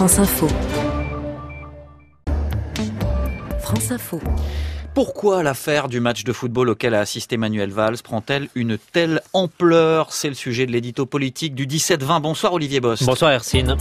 France Info. France Info. Pourquoi l'affaire du match de football auquel a assisté Manuel Valls prend-elle une telle ampleur? C'est le sujet de l'édito politique du 17-20. Bonsoir Olivier Boss. Bonsoir Hercine.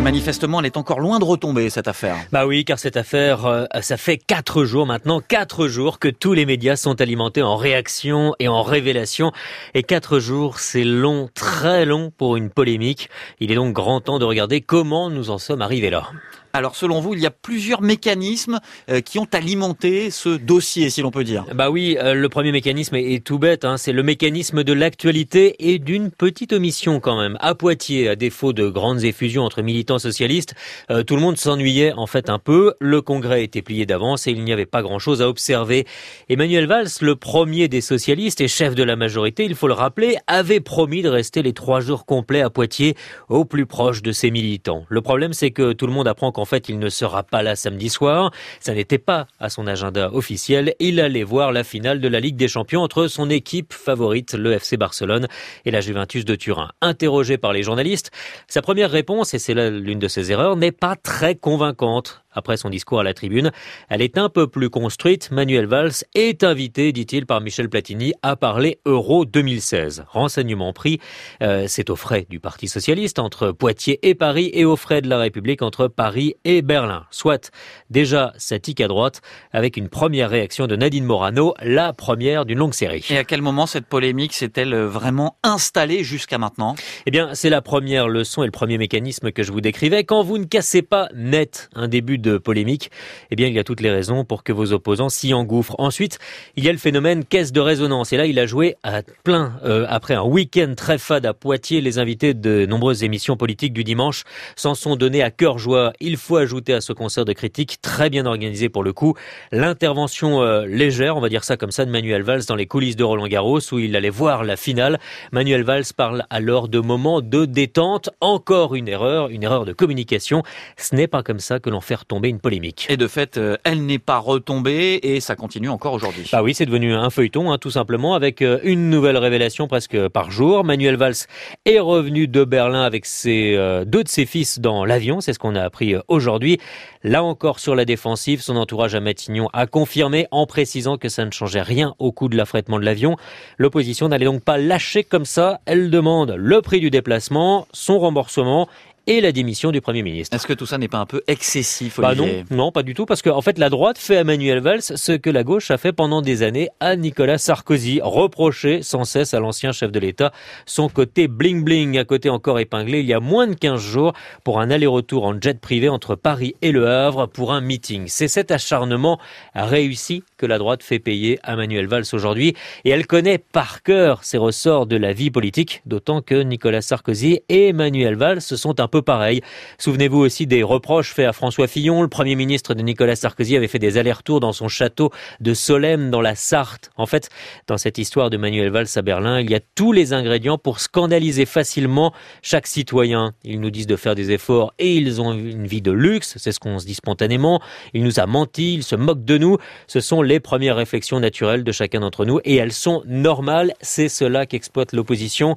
Manifestement, elle est encore loin de retomber, cette affaire. Bah oui, car cette affaire, euh, ça fait quatre jours maintenant, quatre jours que tous les médias sont alimentés en réaction et en révélation. Et quatre jours, c'est long, très long pour une polémique. Il est donc grand temps de regarder comment nous en sommes arrivés là. Alors selon vous, il y a plusieurs mécanismes euh, qui ont alimenté ce dossier, si l'on peut dire. Bah oui, euh, le premier mécanisme est, tout bête, hein, c'est le mécanisme de l'actualité et d'une petite omission quand même. À Poitiers, à défaut de grandes effusions entre militants socialistes, euh, tout le monde s'ennuyait en fait un peu. Le congrès était plié d'avance et il n'y avait pas grand-chose à observer. Emmanuel Valls, le premier des socialistes et chef de la majorité, il faut le rappeler, avait promis de rester les trois jours complets à Poitiers, au plus proche de ses militants. Le problème, c'est que tout le monde apprend en fait, il ne sera pas là samedi soir. Ça n'était pas à son agenda officiel. Il allait voir la finale de la Ligue des Champions entre son équipe favorite, le FC Barcelone, et la Juventus de Turin. Interrogé par les journalistes, sa première réponse, et c'est l'une de ses erreurs, n'est pas très convaincante après son discours à la tribune. Elle est un peu plus construite. Manuel Valls est invité, dit-il, par Michel Platini à parler Euro 2016. Renseignement pris, euh, c'est aux frais du Parti socialiste entre Poitiers et Paris et aux frais de la République entre Paris et Berlin. Soit déjà ça tique à droite avec une première réaction de Nadine Morano, la première d'une longue série. Et à quel moment cette polémique s'est-elle vraiment installée jusqu'à maintenant? Eh bien, c'est la première leçon et le premier mécanisme que je vous décrivais. Quand vous ne cassez pas net un début de polémique, eh bien, il y a toutes les raisons pour que vos opposants s'y engouffrent. Ensuite, il y a le phénomène caisse de résonance. Et là, il a joué à plein. Euh, après un week-end très fade à Poitiers, les invités de nombreuses émissions politiques du dimanche s'en sont donnés à cœur joie. Il faut ajouter à ce concert de critiques, très bien organisé pour le coup, l'intervention euh, légère, on va dire ça comme ça, de Manuel Valls dans les coulisses de Roland Garros, où il allait voir la finale. Manuel Valls parle alors de moments de détente. Encore une erreur, une erreur de communication. Ce n'est pas comme ça que l'on fait tomber une polémique. Et de fait, euh, elle n'est pas retombée et ça continue encore aujourd'hui. Bah oui, c'est devenu un feuilleton, hein, tout simplement, avec euh, une nouvelle révélation presque par jour. Manuel Valls est revenu de Berlin avec ses, deux de ses fils dans l'avion, c'est ce qu'on a appris aujourd'hui. Là encore sur la défensive, son entourage à Matignon a confirmé en précisant que ça ne changeait rien au coût de l'affrètement de l'avion. L'opposition n'allait donc pas lâcher comme ça. Elle demande le prix du déplacement, son remboursement et la démission du Premier ministre. Est-ce que tout ça n'est pas un peu excessif, bah non, non, pas du tout, parce qu'en en fait, la droite fait à Manuel Valls ce que la gauche a fait pendant des années à Nicolas Sarkozy, reprocher sans cesse à l'ancien chef de l'État son côté bling-bling, à côté encore épinglé il y a moins de 15 jours pour un aller-retour en jet privé entre Paris et Le Havre pour un meeting. C'est cet acharnement réussi que la droite fait payer à Manuel Valls aujourd'hui, et elle connaît par cœur ses ressorts de la vie politique, d'autant que Nicolas Sarkozy et Manuel Valls sont un peu pareil. Souvenez-vous aussi des reproches faits à François Fillon. Le Premier ministre de Nicolas Sarkozy avait fait des allers-retours dans son château de Solesmes dans la Sarthe. En fait, dans cette histoire de Manuel Valls à Berlin, il y a tous les ingrédients pour scandaliser facilement chaque citoyen. Ils nous disent de faire des efforts et ils ont une vie de luxe, c'est ce qu'on se dit spontanément. Il nous a menti, il se moque de nous. Ce sont les premières réflexions naturelles de chacun d'entre nous et elles sont normales. C'est cela qu'exploite l'opposition.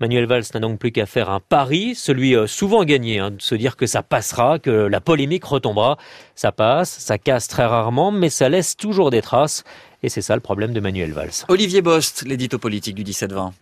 Manuel Valls n'a donc plus qu'à faire un pari, celui euh, souvent gagné, hein, de se dire que ça passera, que la polémique retombera. Ça passe, ça casse très rarement, mais ça laisse toujours des traces. Et c'est ça le problème de Manuel Valls. Olivier Bost, l'édito politique du 17-20.